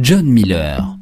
John Miller.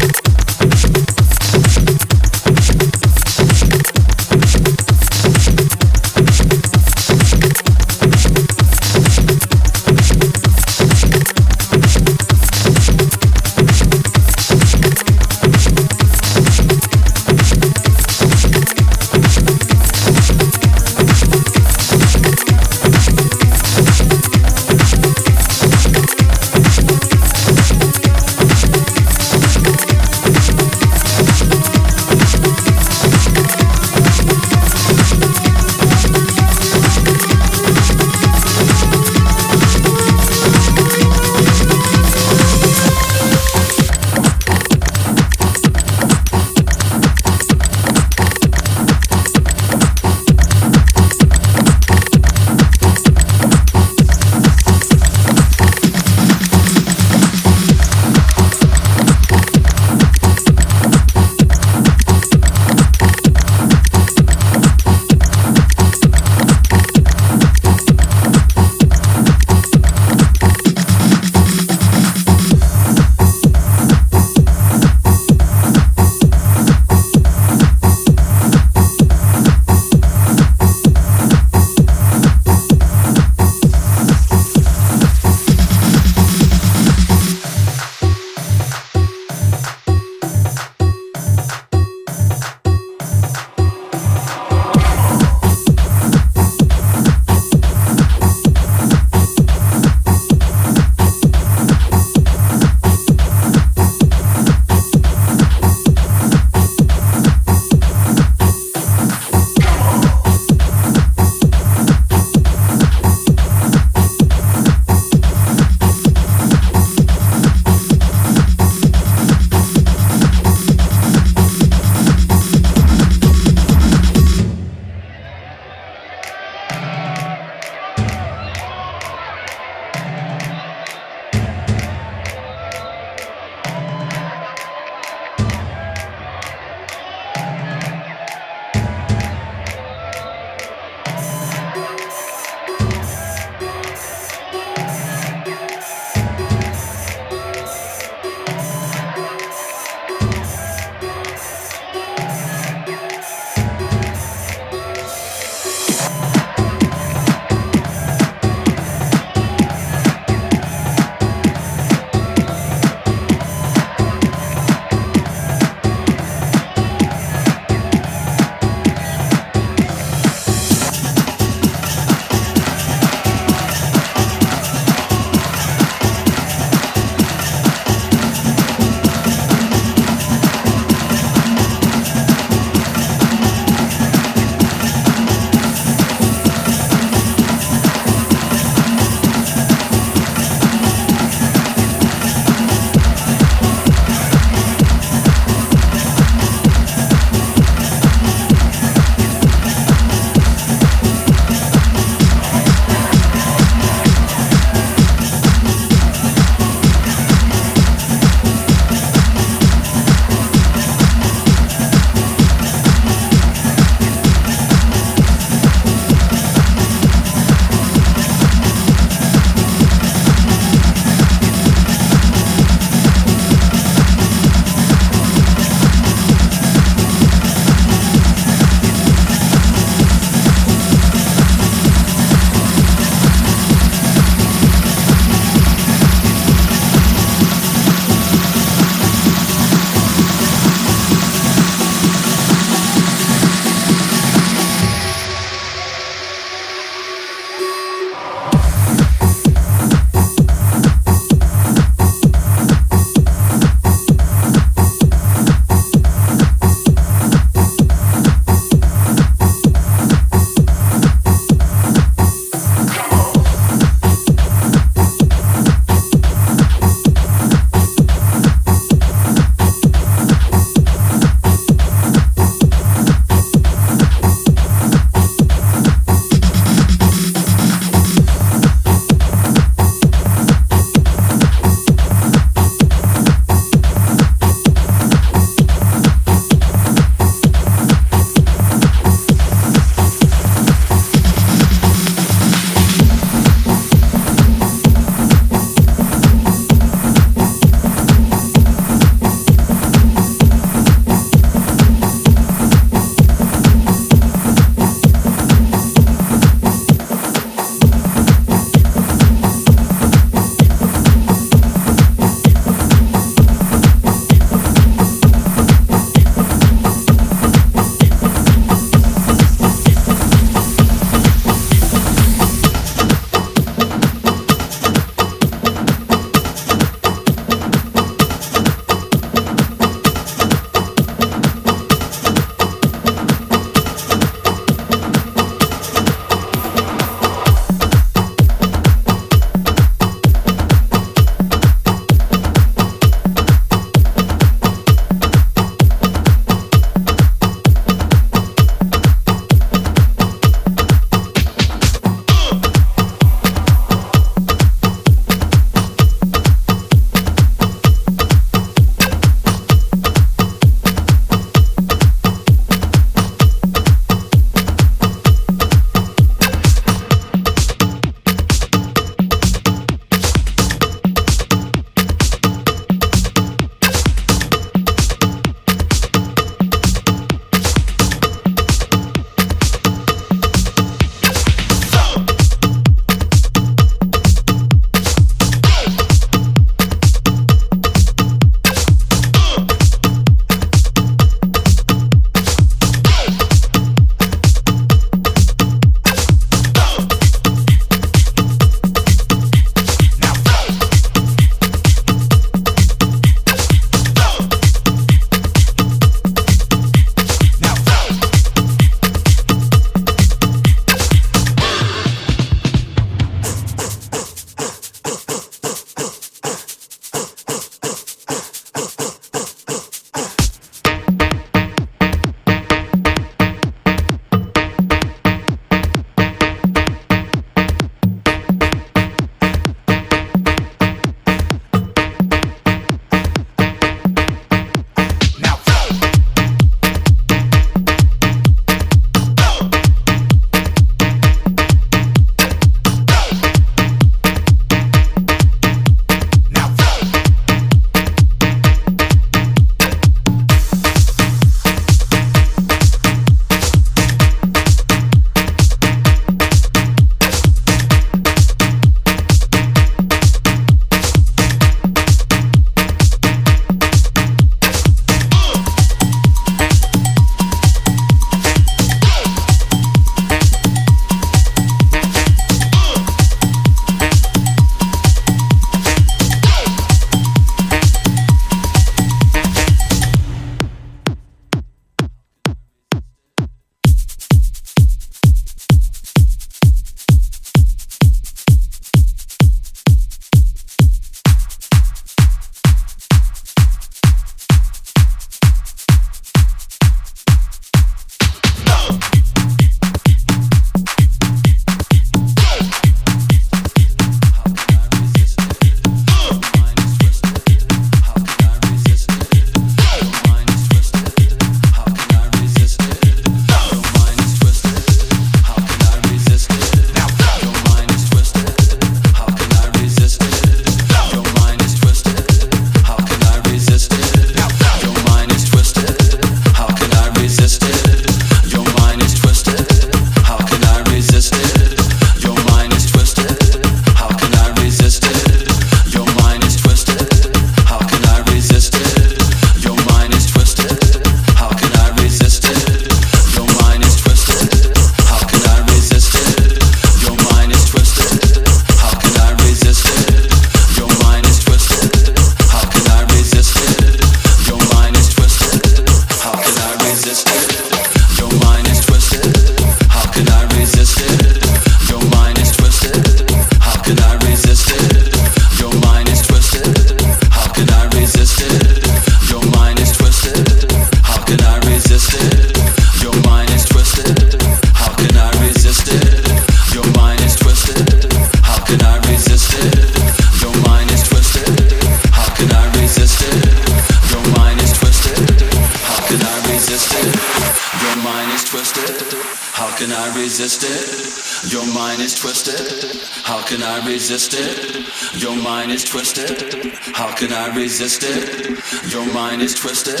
Resist it? Your mind is twisted. How can I resist it? Your mind is twisted. How can I resist it? Your mind is twisted.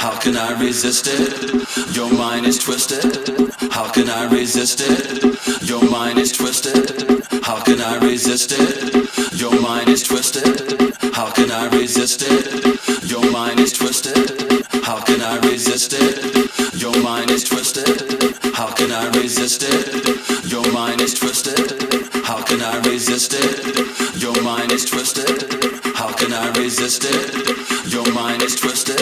How can I resist it? Your mind is twisted. How can I resist it? Your mind is twisted. How can I resist it? Your mind is twisted. How can I resist it? Your mind is twisted. How can I resist it? Your mind is twisted. How can I resist it? Your mind is twisted. How can I resist it? Your mind is twisted. How can I resist it? Your mind is twisted.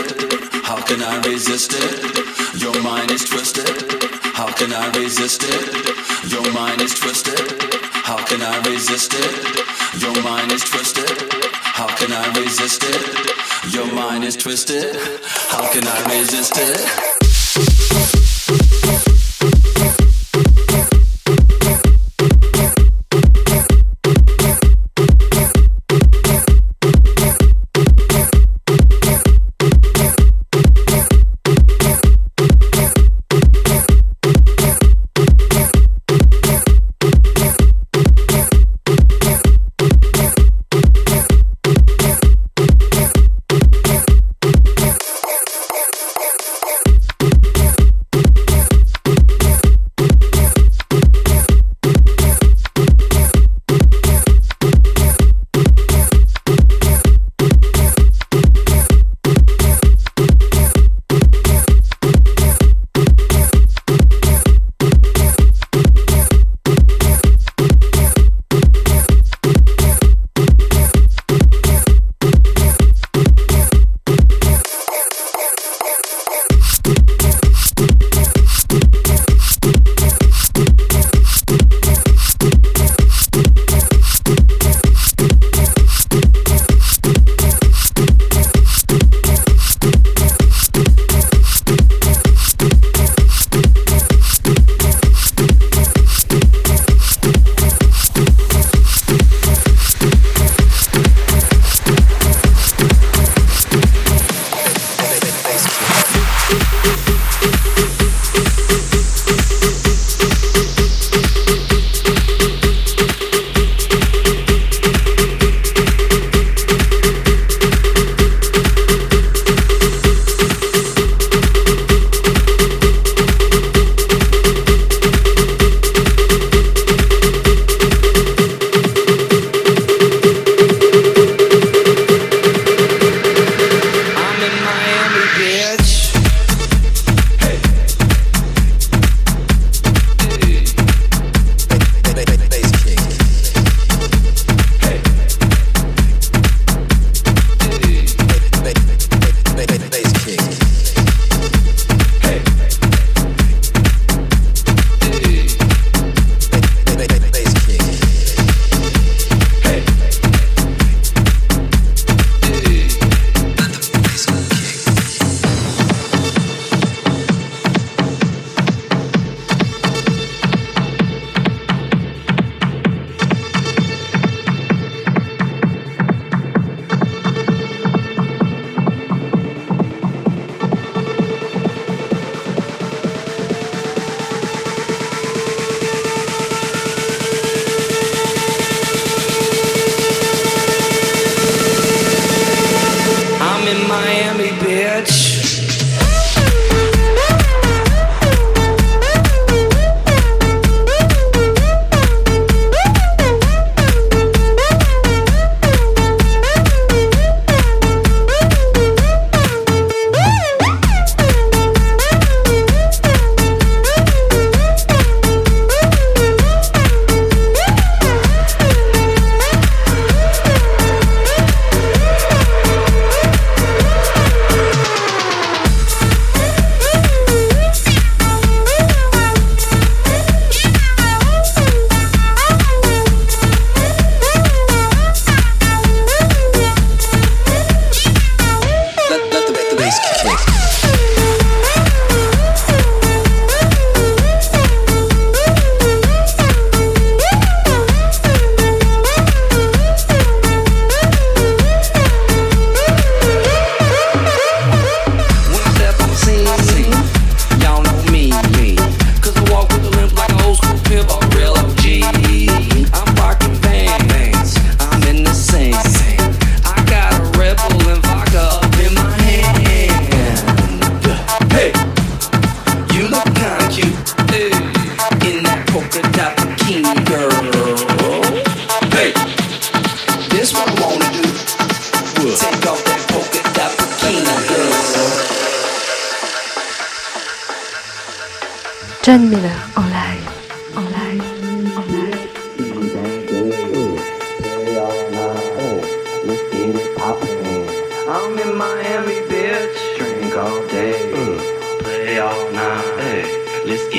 How can I resist it? Your mind is twisted. How can I resist it? Your mind is twisted. How can I resist it? Your mind is twisted. How can I resist it? Your mind is twisted. How can I resist it? Yeah.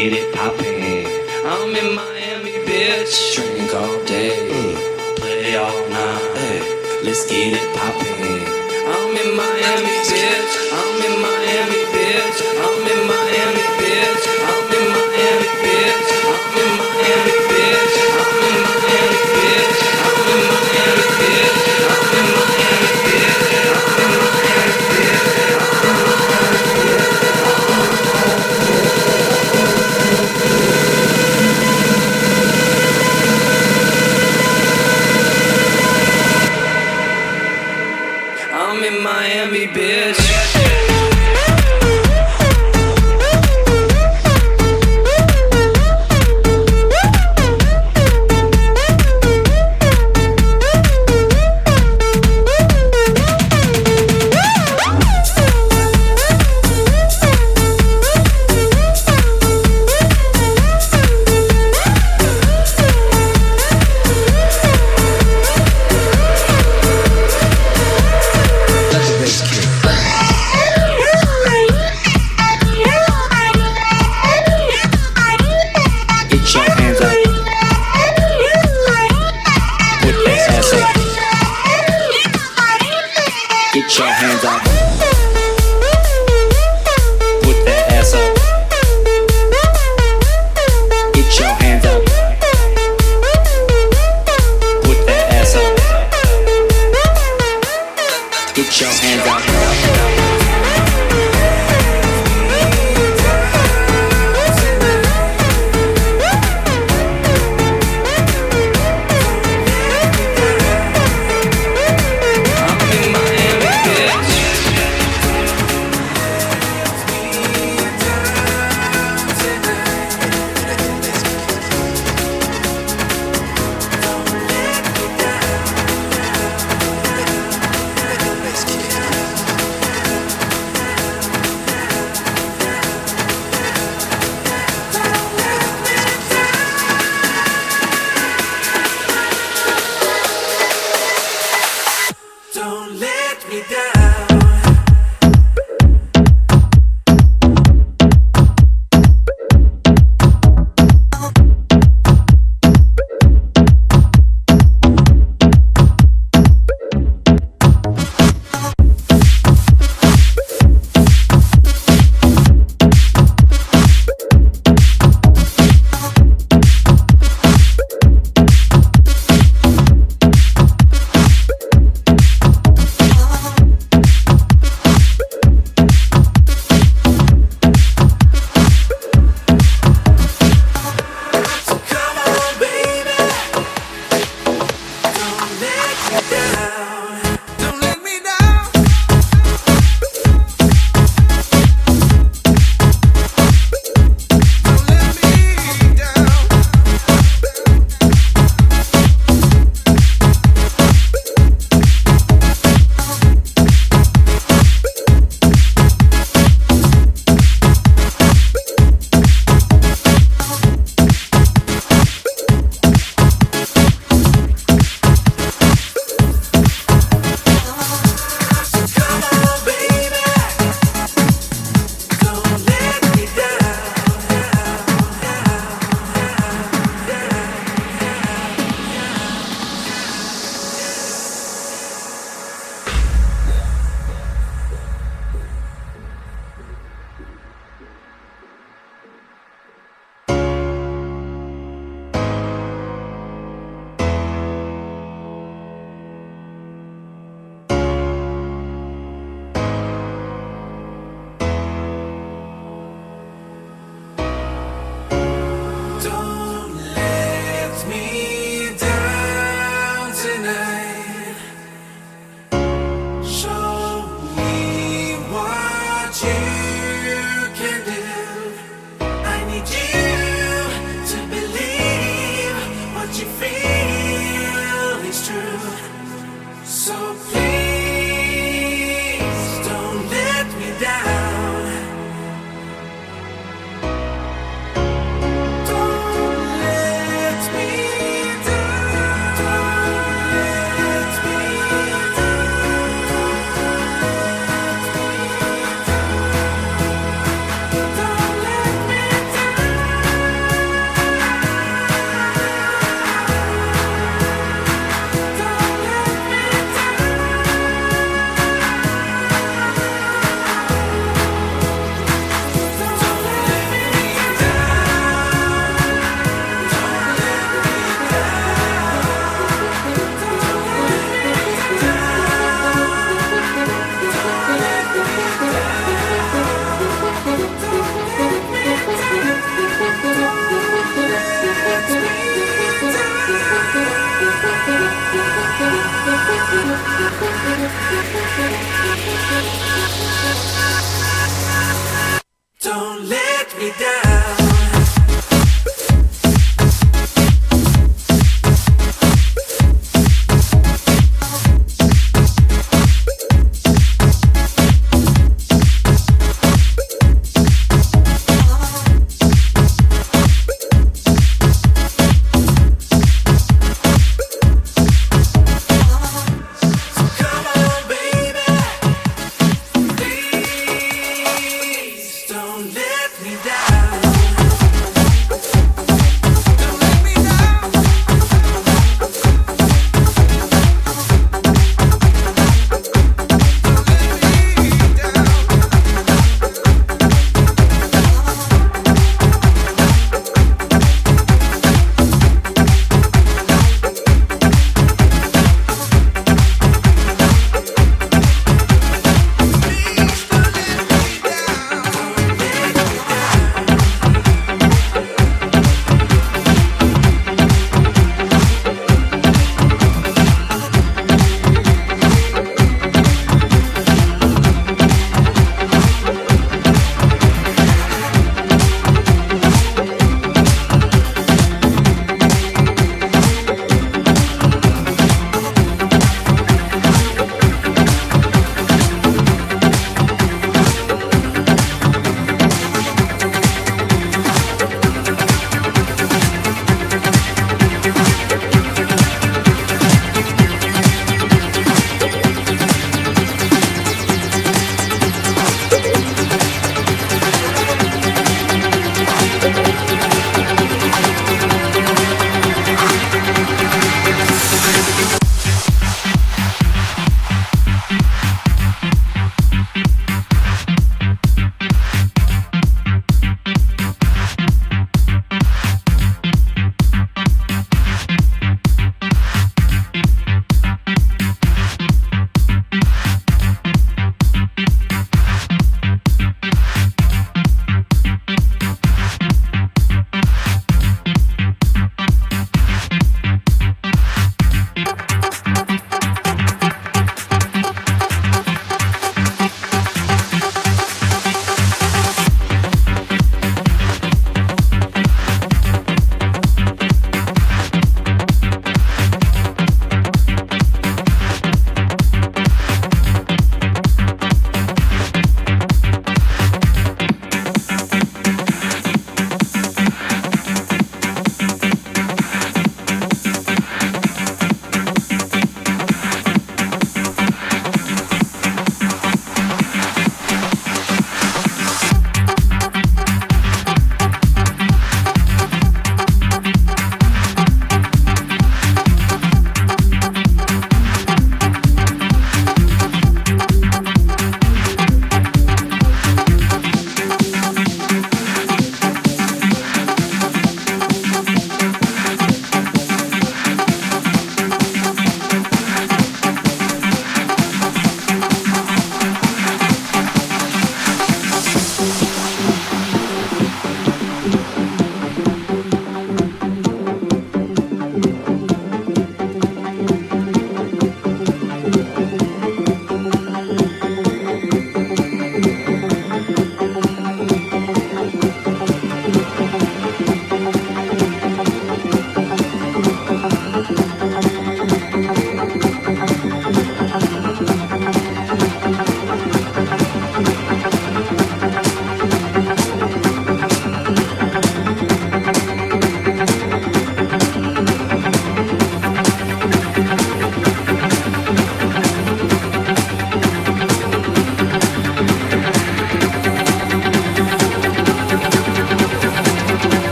Get it poppin'. I'm in Miami, bitch. Drink all day. Play all night. Hey, let's get it poppin'. I'm in Miami, bitch. I'm in Miami,